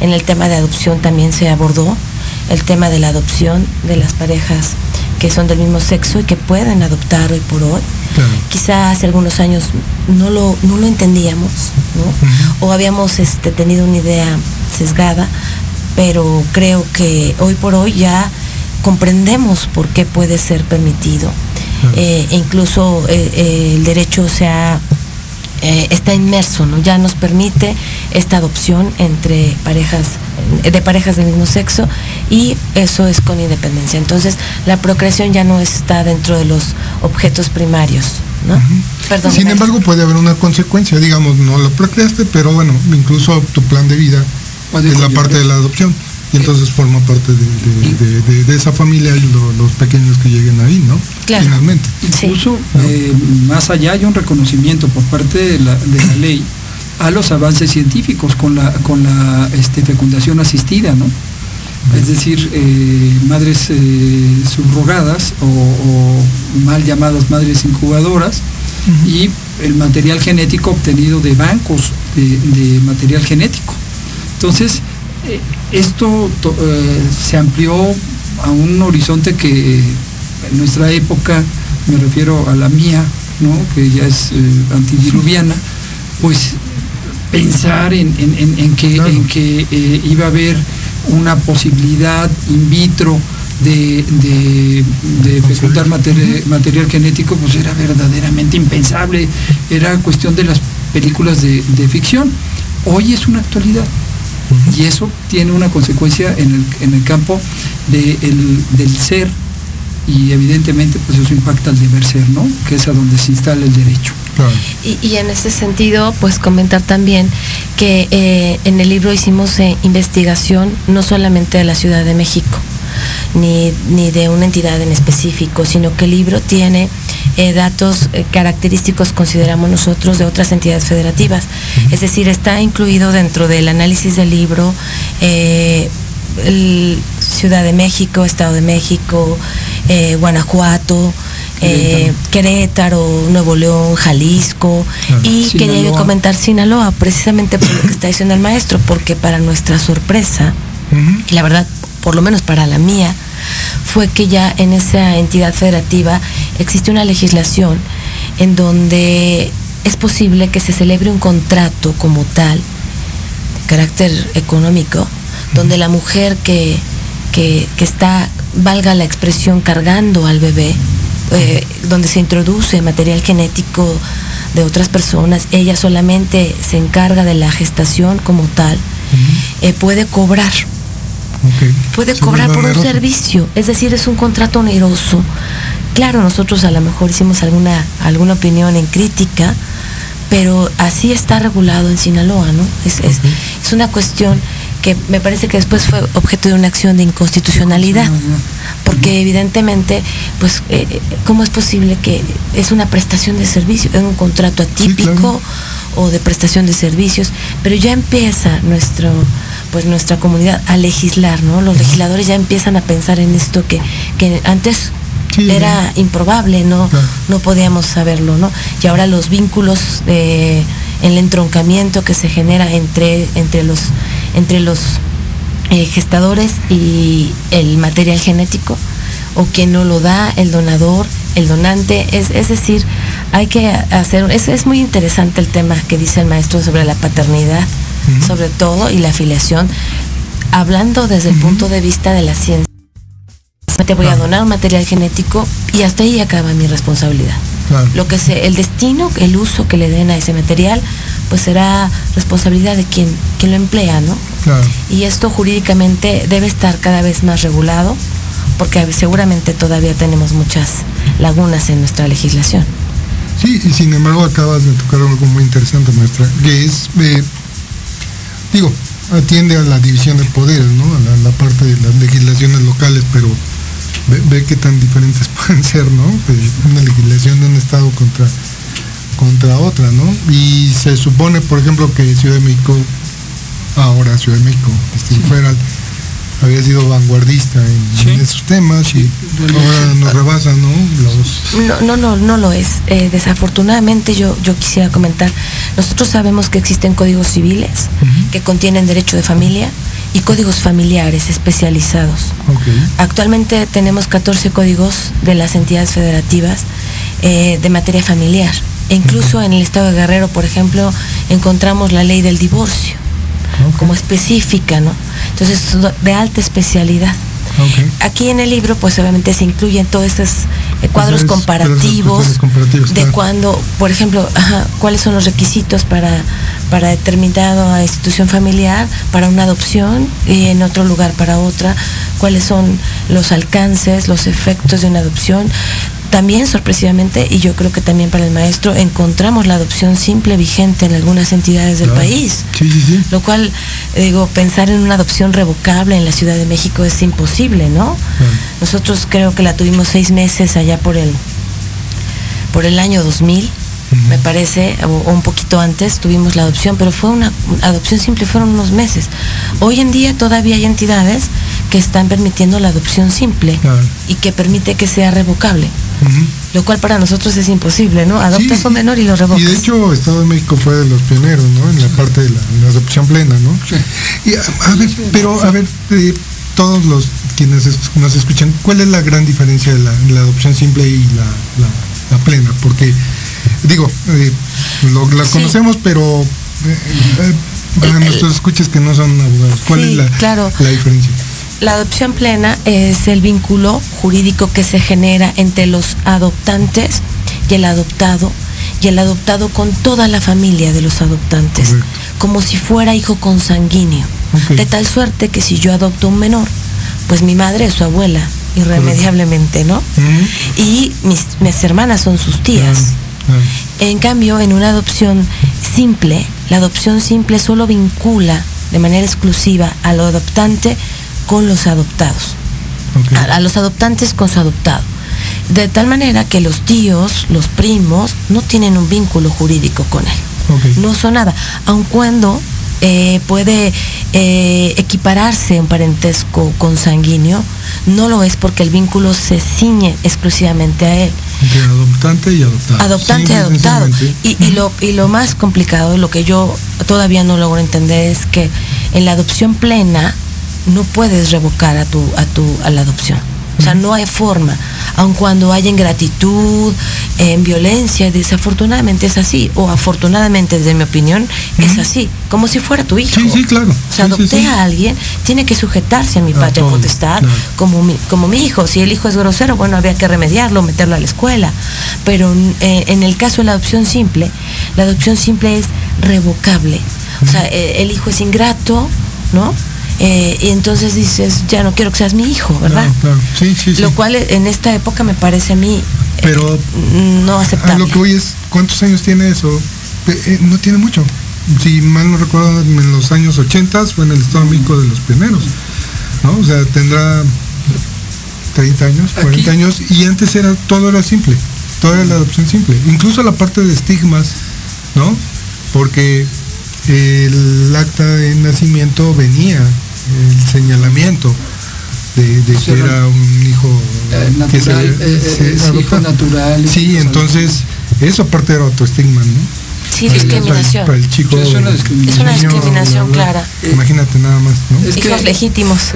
En el tema de adopción también se abordó el tema de la adopción de las parejas que son del mismo sexo y que pueden adoptar hoy por hoy. Quizá hace algunos años no lo, no lo entendíamos, ¿no? O habíamos este, tenido una idea sesgada, pero creo que hoy por hoy ya comprendemos por qué puede ser permitido. Eh, incluso eh, el derecho se ha eh, está inmerso, ¿no? Ya nos permite esta adopción entre parejas, eh, de parejas del mismo sexo y eso es con independencia. Entonces, la procreación ya no está dentro de los objetos primarios, ¿no? Sin embargo, puede haber una consecuencia, digamos, no lo procreaste, pero bueno, incluso tu plan de vida es la parte de la adopción y entonces forma parte de, esa familia y los pequeños que lleguen ahí, ¿no? Finalmente. Incluso eh, más allá hay un reconocimiento por parte de la, ley a los avances científicos con la, con la este, fecundación asistida, ¿no? Es decir, eh, madres eh, subrogadas o, mal llamadas madres incubadoras y el material genético obtenido de bancos de material genético. Entonces, eh, esto eh, se amplió a un horizonte que en nuestra época, me refiero a la mía, que ya es eh, antidiluviana, pues pensar en, que, en que iba a haber una posibilidad in vitro de, de, fecundar material. genético, pues era verdaderamente impensable, era cuestión de las películas de ficción. Hoy es una actualidad. Y eso tiene una consecuencia en el, campo del ser y evidentemente pues eso impacta al deber ser, ¿no? Que es a donde se instala el derecho. Y, en ese sentido, pues comentar también que eh, en el libro hicimos eh, investigación no solamente de la Ciudad de México, ni, ni de una entidad en específico, sino que el libro tiene eh, datos eh, característicos, consideramos nosotros, de otras entidades federativas. Es decir, está incluido dentro del análisis del libro eh, Ciudad de México, Estado de México, Guanajuato, Querétaro. Nuevo León, Jalisco. Y quería comentar Sinaloa, precisamente por lo que está diciendo el maestro, porque para nuestra sorpresa, y la verdad, por lo menos para la mía, fue que ya en esa entidad federativa existe una legislación en donde es posible que se celebre un contrato como tal, de carácter económico, donde la mujer que, está, valga la expresión, cargando al bebé, eh, donde se introduce material genético de otras personas, ella solamente se encarga de la gestación como tal, eh, puede cobrar. Puede cobrar por un servicio, es decir, es un contrato oneroso. Claro, nosotros a lo mejor hicimos alguna, alguna opinión en crítica, pero así está regulado en Sinaloa, ¿no? Es, es, es una cuestión que me parece que después fue objeto de una acción de inconstitucionalidad, porque evidentemente, pues, eh, eh, ¿cómo es posible que es una prestación de servicio, es un contrato atípico o de prestación de servicios, pero ya empieza nuestro pues nuestra comunidad a legislar, ¿no? Los legisladores ya empiezan a pensar en esto que, que antes era improbable, no, no podíamos saberlo, ¿no? Y ahora los vínculos de el entroncamiento que se genera entre, entre los, entre los eh, gestadores y el material genético, o quien no lo da, el donador, el donante, es, es decir, hay que hacer, es, es muy interesante el tema que dice el maestro sobre la paternidad, sobre todo, y la afiliación, hablando desde el punto de vista de la ciencia. Te voy a donar un material genético y hasta ahí acaba mi responsabilidad. Lo que se, el destino, el uso que le den a ese material, pues será responsabilidad de quien, quien lo emplea, ¿no? Y esto jurídicamente debe estar cada vez más regulado, porque seguramente todavía tenemos muchas lagunas en nuestra legislación. Sí, y sin embargo acabas de tocar algo muy interesante, maestra, que es, eh, digo, atiende a la división de poderes, ¿no? A la, la parte de las legislaciones locales, pero ve, ve qué tan diferentes (laughs) pueden ser, ¿no? Pues una legislación de un estado contra, contra otra, ¿no? Y se supone, por ejemplo, que Ciudad de México, ahora Ciudad de México, Distrito Federal, había sido vanguardista en, en esos temas y ahora nos rebasan, ¿no? Los... No, no, no, no lo es. Eh, desafortunadamente yo, yo quisiera comentar, nosotros sabemos que existen códigos civiles que contienen derecho de familia y códigos familiares especializados. Actualmente tenemos 14 códigos de las entidades federativas eh, de materia familiar. E incluso en el estado de Guerrero, por ejemplo, encontramos la ley del divorcio como específica, ¿no? Entonces, es de alta especialidad. Aquí en el libro, pues obviamente se incluyen todos estos eh, cuadros comparativos de claro. cuando, por ejemplo, ajá, cuáles son los requisitos para, para determinada institución familiar, para una adopción y en otro lugar para otra, cuáles son los alcances, los efectos de una adopción. También sorpresivamente, y yo creo que también para el maestro, encontramos la adopción simple vigente en algunas entidades del Claro. país. Sí, sí, sí. Lo cual, digo, pensar en una adopción revocable en la Ciudad de México es imposible, ¿no? Nosotros creo que la tuvimos seis meses allá por el, por el año 2000, me parece, o, o un poquito antes tuvimos la adopción, pero fue una adopción simple, fueron unos meses. Hoy en día todavía hay entidades que están permitiendo la adopción simple Claro. y que permite que sea revocable, Lo cual para nosotros es imposible, ¿no? Adoptas Sí, un menor y lo revocas. Y de hecho, Estado de México fue de los pioneros, ¿no? En la parte de la, la adopción plena, ¿no? Y a, a ver, pero a ver, eh, todos los quienes es- nos escuchan, ¿cuál es la gran diferencia de la, la adopción simple y la, la- la plena? Porque, digo, eh, lo, la Sí. conocemos, pero eh, eh, para nuestros escuchas que no son abogados, ¿cuál Sí, es la, claro. la diferencia? La adopción plena es el vínculo jurídico que se genera entre los adoptantes y el adoptado, y el adoptado con toda la familia de los adoptantes, Correcto. como si fuera hijo consanguíneo. De tal suerte que si yo adopto un menor, pues mi madre es su abuela, irremediablemente, ¿no? Y mis, mis hermanas son sus tías. En cambio, en una adopción simple, la adopción simple solo vincula de manera exclusiva al adoptante con los adoptados, a, a los adoptantes con su adoptado. De tal manera que los tíos, los primos, no tienen un vínculo jurídico con él. No son nada, aun cuando eh, puede eh, equipararse un parentesco consanguíneo, no lo es porque el vínculo se ciñe exclusivamente a él Entre adoptante y adoptado. adoptante y adoptado. y lo, y lo más complicado, lo que yo todavía no logro entender es que en la adopción plena no puedes revocar a tu, a tu, a la adopción. O sea, no hay forma, aun cuando haya ingratitud, en violencia, desafortunadamente es así, o afortunadamente, desde mi opinión, es así, como si fuera tu hijo. Sí, sí, claro. O sea, Sí, adopté sí. a alguien, tiene que sujetarse a mi A patria potestad claro. como, mi, como mi hijo. Si el hijo es grosero, bueno, había que remediarlo, meterlo a la escuela. Pero eh, en el caso de la adopción simple, la adopción simple es revocable. O sea, eh, el hijo es ingrato, ¿no? Eh, y entonces dices, ya no quiero que seas mi hijo, ¿verdad? Claro, claro. Sí, sí, sí. Lo cual en esta época me parece a mí eh, Pero no a aceptable. lo que hoy es, ¿cuántos años tiene eso? Eh, no tiene mucho. Si mal no recuerdo, en los años 80 fue en el Estado de México de los pioneros. ¿no? O sea, tendrá 30 años, 40 Aquí- años, y antes era todo era simple, toda era la adopción simple. Incluso la parte de estigmas, ¿no? Porque el acta de nacimiento venía, el señalamiento de, que era- un hijo Eh, que se- natural, eh, eh, se es hijo adoptaba. natural. Sí, entonces, eso aparte era autoestigma, ¿no? Sí, Para el- discriminación. Para el chico. Sí, es una discriminación. Es una discriminación clara. Imagínate nada más, ¿no? Es que- Hijos legítimos. (laughs)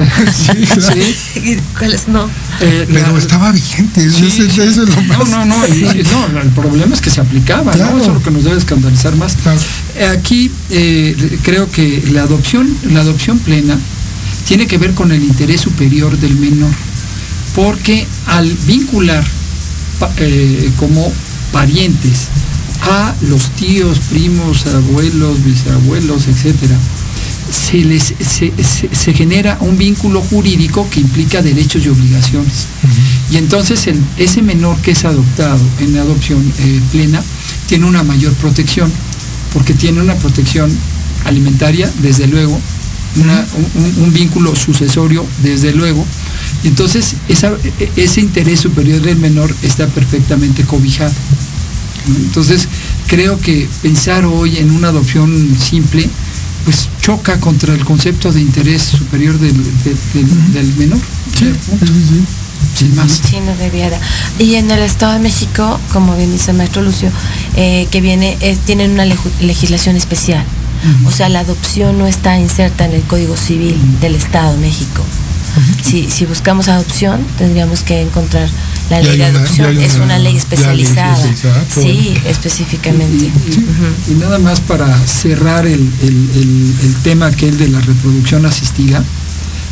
Sí, (laughs) claro. Sí. ¿Cuáles no? Eh, Pero la- estaba vigente, eso, Sí, es- eso es lo No, más. no, no, y- y (laughs) no, el problema es que se aplicaba, Claro. ¿no? Eso es lo que nos debe escandalizar más. Claro. Eh, Aquí eh, creo que la adopción, la adopción plena tiene que ver con el interés superior del menor, porque al vincular eh, como parientes a los tíos, primos, abuelos, bisabuelos, etcétera, se les se, se- se genera un vínculo jurídico que implica derechos y obligaciones. Y entonces el- ese menor que es adoptado en adopción eh, plena tiene una mayor protección, porque tiene una protección alimentaria, desde luego, una- un, vínculo sucesorio, desde luego, y entonces esa- ese interés superior del menor está perfectamente cobijado. Entonces creo que pensar hoy en una adopción simple, pues choca contra el concepto de interés superior del, de- del- del menor. Sí, sí, sí. Sin más. Sí, no debiera. Y en el Estado de México, como bien dice el maestro Lucio, eh, que viene, es- tienen una legislación especial. O sea, la adopción no está inserta en el Código Civil del Estado de México. Si, si buscamos adopción, tendríamos que encontrar la ley de adopción. es una- ley especializada. Sí, específicamente. Y, y- Ujú. y nada más para cerrar el, el- el- el tema aquel de la reproducción asistida,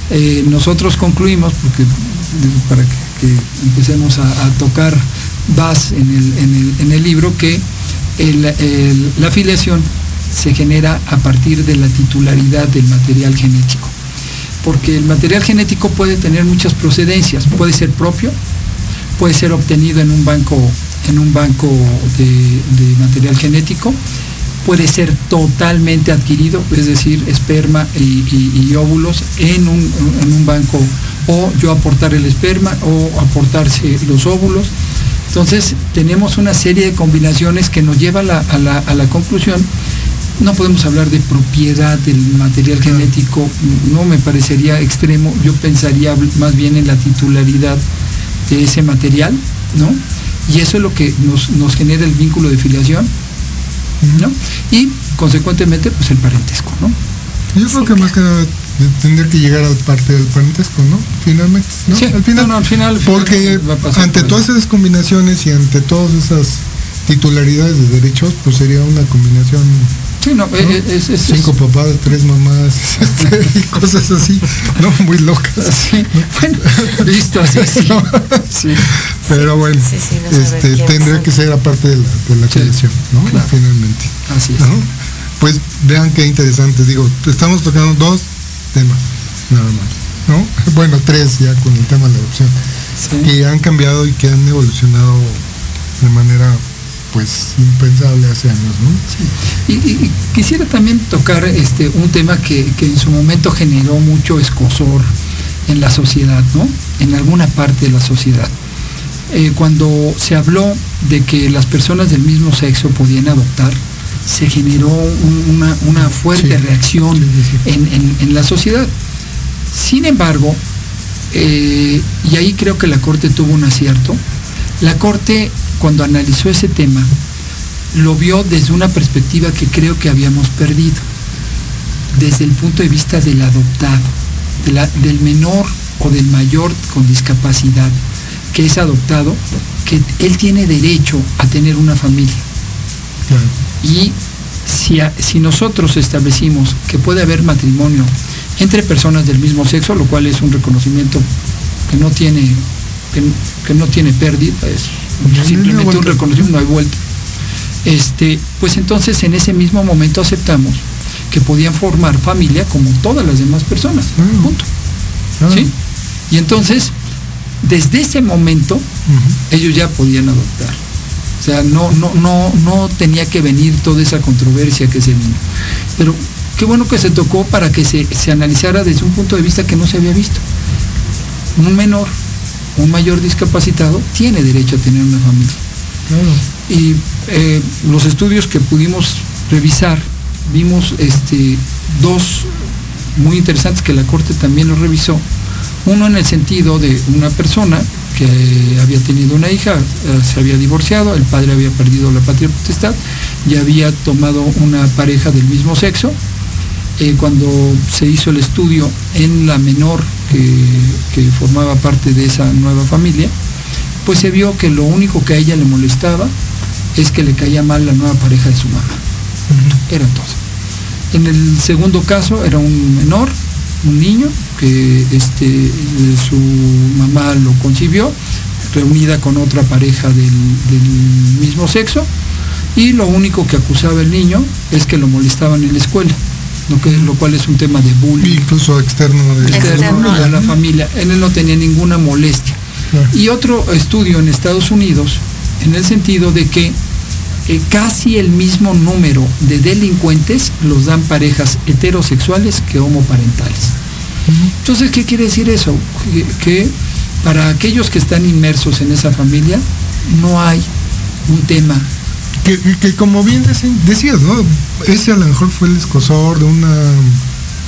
eh, nosotros concluimos, porque para que, que empecemos a, a tocar vas en el, en el- en el libro, que la afiliación se genera a partir de la titularidad del material genético. Porque el material genético puede tener muchas procedencias, puede ser propio, puede ser obtenido en un banco, en un banco de, material genético, puede ser totalmente adquirido, es decir, esperma y, óvulos en un, en un banco, o yo aportar el esperma o aportarse los óvulos. Entonces tenemos una serie de combinaciones que nos lleva a la- a la conclusión. No podemos hablar de propiedad del material genético, no me parecería extremo, yo pensaría más bien en la titularidad de ese material, ¿no? Y eso es lo que nos, nos genera el vínculo de filiación, ¿no? Y consecuentemente, pues el parentesco, ¿no? Yo creo que más que nada de- tendría que llegar a parte del parentesco, ¿no? Finalmente, ¿no? Sí, al final. no, no, al final- al final porque ante por todas esas combinaciones y ante todas esas titularidades de derechos, pues sería una combinación. Sí, no, ¿no? es, es- es- Cinco papás, tres mamás, (laughs) y cosas así, ¿no? Muy locas. Sí, bueno, (laughs) listo, así sí. (laughs) ¿no? Sí. Pero bueno, Sí, sí, no saber este, tendría que ser aparte de la, de la Sí, filiación, ¿no? claro. Finalmente. Así es. ¿no? Pues vean qué interesante, digo, estamos tocando dos temas, nada más, ¿no? Bueno, tres ya con el tema de la adopción, Sí. que han cambiado y que han evolucionado de manera pues impensable hace años, ¿no? Y, y- y quisiera también tocar este un tema que, que en su momento generó mucho escosor en la sociedad, ¿no? En alguna parte de la sociedad. Eh, cuando se habló de que las personas del mismo sexo podían adoptar, se generó un- una, una fuerte Sí. reacción Sí, sí, sí. En, en- en la sociedad. Sin embargo, eh, y ahí creo que la Corte tuvo un acierto, la Corte cuando analizó ese tema lo vio desde una perspectiva que creo que habíamos perdido, desde el punto de vista del adoptado, de la- del menor o del mayor con discapacidad que es adoptado, que él tiene derecho a tener una familia. Y si, a- si nosotros establecimos que puede haber matrimonio entre personas del mismo sexo, lo cual es un reconocimiento que no tiene, que, que no tiene pérdida, es No hay simplemente un reconocimiento, no hay vuelta. este, pues entonces en ese mismo momento aceptamos que podían formar familia como todas las demás personas. Mm. Punto. Ah. ¿Sí? Y entonces, desde ese momento, ellos ya podían adoptar. O sea, no, no, no, no tenía que venir toda esa controversia que se vino. Pero qué bueno que se tocó para que se, se analizara desde un punto de vista que no se había visto. Un menor, un mayor discapacitado, tiene derecho a tener una familia. Y eh, los estudios que pudimos revisar, vimos este, dos muy interesantes que la Corte también los revisó. Uno en el sentido de una persona que había tenido una hija, eh, se había divorciado, el padre había perdido la patria potestad y había tomado una pareja del mismo sexo. Eh, cuando se hizo el estudio en la menor que, que formaba parte de esa nueva familia, pues se vio que lo único que a ella le molestaba es que le caía mal la nueva pareja de su mamá. Era todo. En el segundo caso era un menor, un niño, que este, su mamá lo concibió, reunida con otra pareja del, del mismo sexo, y lo único que acusaba el niño es que lo molestaban en la escuela, lo, que, lo cual es un tema de bullying Incluso externo de externo a la familia. Él no tenía ninguna molestia. Claro. Y otro estudio en Estados Unidos, en el sentido de que eh, casi el mismo número de delincuentes los dan parejas heterosexuales que homoparentales. Entonces, ¿qué quiere decir eso? Que, que para aquellos que están inmersos en esa familia, no hay un tema. Que, que como bien decías, ¿no? Ese a lo mejor fue el escosor de una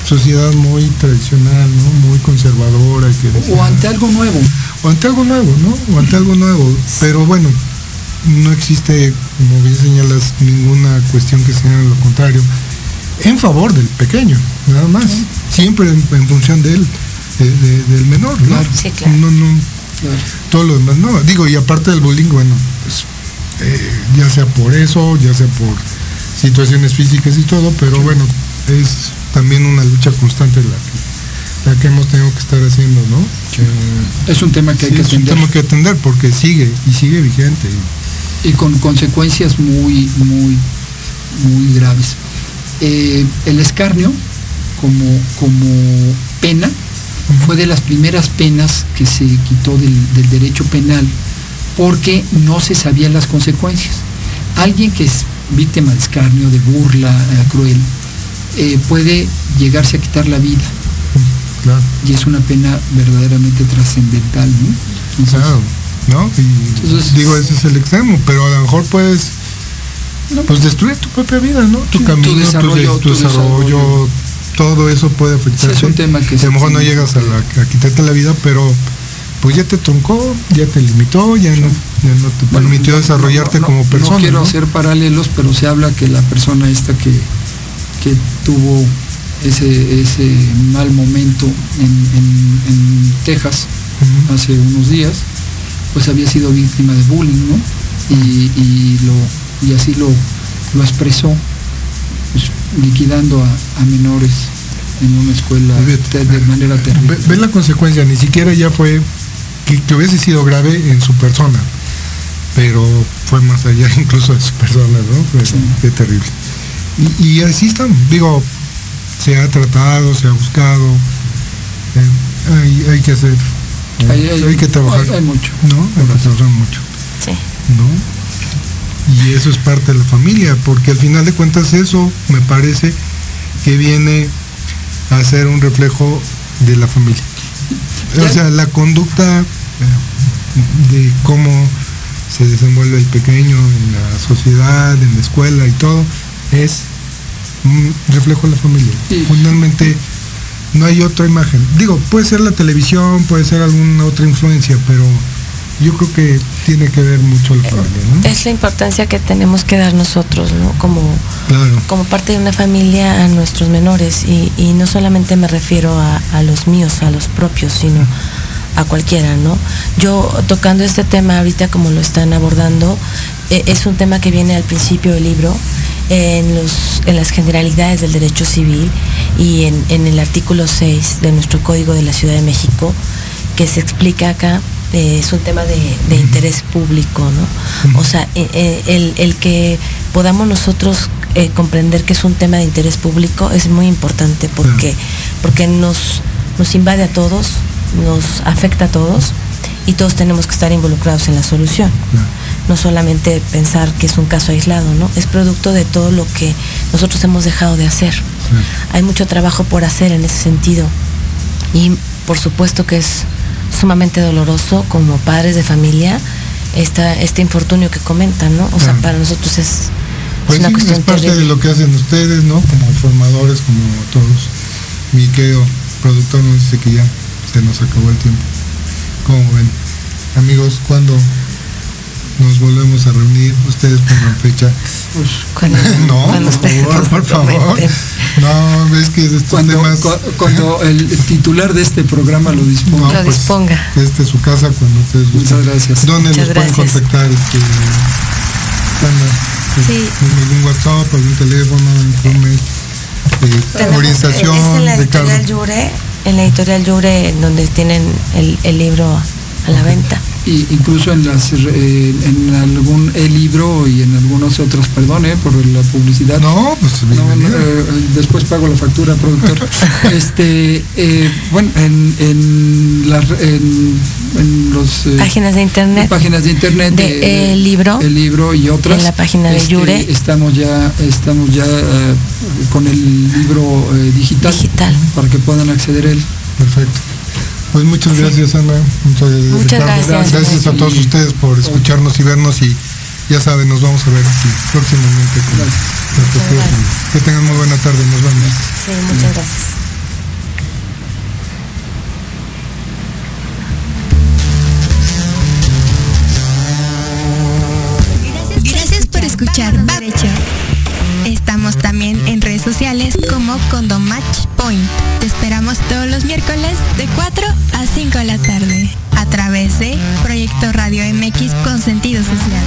sociedad muy tradicional, ¿no? Muy conservadora. que decía- O ante algo nuevo. o ante algo nuevo, ¿no? O ante algo nuevo. Pero bueno, no existe, como bien señalas, ninguna cuestión que sea lo contrario. En favor del pequeño, nada más. Siempre en, en función de él, de- de- del menor, ¿no? Claro. Sí, claro. No, no, Claro. todo lo demás, no. Digo, y aparte del bullying, bueno, pues eh, ya sea por eso, ya sea por situaciones físicas y todo, pero bueno, es también una lucha constante la que, la que hemos tenido que estar haciendo, ¿no? Eh, Es un tema que hay Sí, que es un atender. tema que atender porque sigue y sigue vigente. y con consecuencias muy, muy, muy graves. Eh, el escarnio, como, como pena, fue de las primeras penas que se quitó del, del derecho penal porque no se sabían las consecuencias. Alguien que es víctima de escarnio, de burla eh, cruel, eh, puede llegarse a quitar la vida Claro. y es una pena verdaderamente trascendental. ¿no? Entonces, Claro, ¿no? Y Entonces- digo, ese es el extremo, pero a lo mejor puedes pues destruir tu propia vida, ¿no? Tu camino, tu desarrollo, tu tu desarrollo, desarrollo. todo eso puede afectar. Sí, es un tema que a lo mejor no llegas que- a, la- a quitarte la vida, pero pues ya te truncó, ya te limitó, ya no, ya no te permitió desarrollarte no- como no persona. quiero ¿no? hacer paralelos, pero se habla que la persona esta que, que tuvo ese, ese mal momento en, en- en Texas hace unos días, pues había sido víctima de bullying, ¿no? Y, y lo, y así lo, lo expresó, pues, liquidando a, a menores en una escuela te- de manera terrible. Ve, ve la consecuencia, ni siquiera ya fue que, que hubiese sido grave en su persona, pero fue más allá (laughs) incluso de su persona, ¿no? Fue- Sí. Qué terrible. Y, y así están, digo, se ha tratado, se ha buscado, eh, hay, hay que hacer, ¿no? Hay- hay- que trabajar, hay- hay mucho. ¿no? Hay que trabajar mucho, Sí. ¿no? Y eso es parte de la familia, porque al final de cuentas eso me parece que viene a ser un reflejo de la familia. O sea, la conducta eh, de cómo se desenvuelve el pequeño en la sociedad, en la escuela y todo, es un reflejo de la familia. Sí. Finalmente no hay otra imagen. Digo, puede ser la televisión, puede ser alguna otra influencia, pero yo creo que tiene que ver mucho la familia, ¿no? Es la importancia que tenemos que dar nosotros, ¿no? Como, Claro. como parte de una familia a nuestros menores. Y, y no solamente me refiero a, a los míos, a los propios, sino a cualquiera, ¿no? Yo tocando este tema ahorita como lo están abordando, eh, es un tema que viene al principio del libro, en, los, en las generalidades del derecho civil y en, en el artículo 6 de nuestro Código de la Ciudad de México, que se explica acá, eh, es un tema de, de interés público, ¿no? O sea, eh, eh, el, el que podamos nosotros eh, comprender que es un tema de interés público es muy importante porque, porque nos, nos invade a todos, nos afecta a todos y todos tenemos que estar involucrados en la solución. No solamente pensar que es un caso aislado, ¿no? Es producto de todo lo que nosotros hemos dejado de hacer. Hay mucho trabajo por hacer en ese sentido. Y por supuesto que es sumamente doloroso como padres de familia esta, este infortunio que comentan, ¿no? O sea, para nosotros es pues sí, es parte de lo que hacen ustedes, ¿no? Como formadores, como todos. Mi querido productor nos dice que ya se nos acabó el tiempo. ¿Cómo ven? Amigos, ¿cuándo nos volvemos a reunir? Ustedes pongan fecha. Pues, (laughs) no, por favor, por favor. No, ves que estos cuando, temas... cuando el titular de este programa lo disponga. No, lo pues, disponga. Este es su casa cuando ustedes gusten. Muchas gracias. ¿Dónde Muchas nos pueden contactar? Este, Ana? Sí. ¿En algún WhatsApp, algún teléfono, informes, eh, Tenemos- orientación, Es en la Ricardo? editorial Yure, en la editorial Yure, en donde tienen el, el libro a la venta. Y incluso en las eh, en algún el libro y en algunos otros, perdón, eh, por la publicidad. No, pues No, eh, después pago la factura, productor. (laughs) este, eh, bueno, en, en, las en, en los eh, Páginas de internet. páginas de internet De de- El Libro. el libro y otras En la página de este, Yure. estamos ya estamos ya eh, con el libro eh, digital, Digital. para que puedan acceder a él. Perfecto. Pues muchas gracias Ana, muchas gracias Muchas gracias. Gracias a todos ustedes por escucharnos y vernos y ya saben, nos vamos a ver aquí próximamente con próximos. gracias. Que tengan muy buena tarde, nos vemos. Sí, muchas gracias. Gracias por escuchar Va Derecho. Estamos también en redes sociales como Condomatch Point. Te esperamos todos los miércoles de 4 a 5 de la tarde a través de Proyecto Radio MX con sentido social.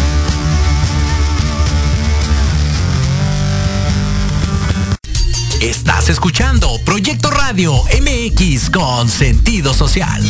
Estás escuchando Proyecto Radio MX con sentido social.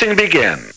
Teaching began.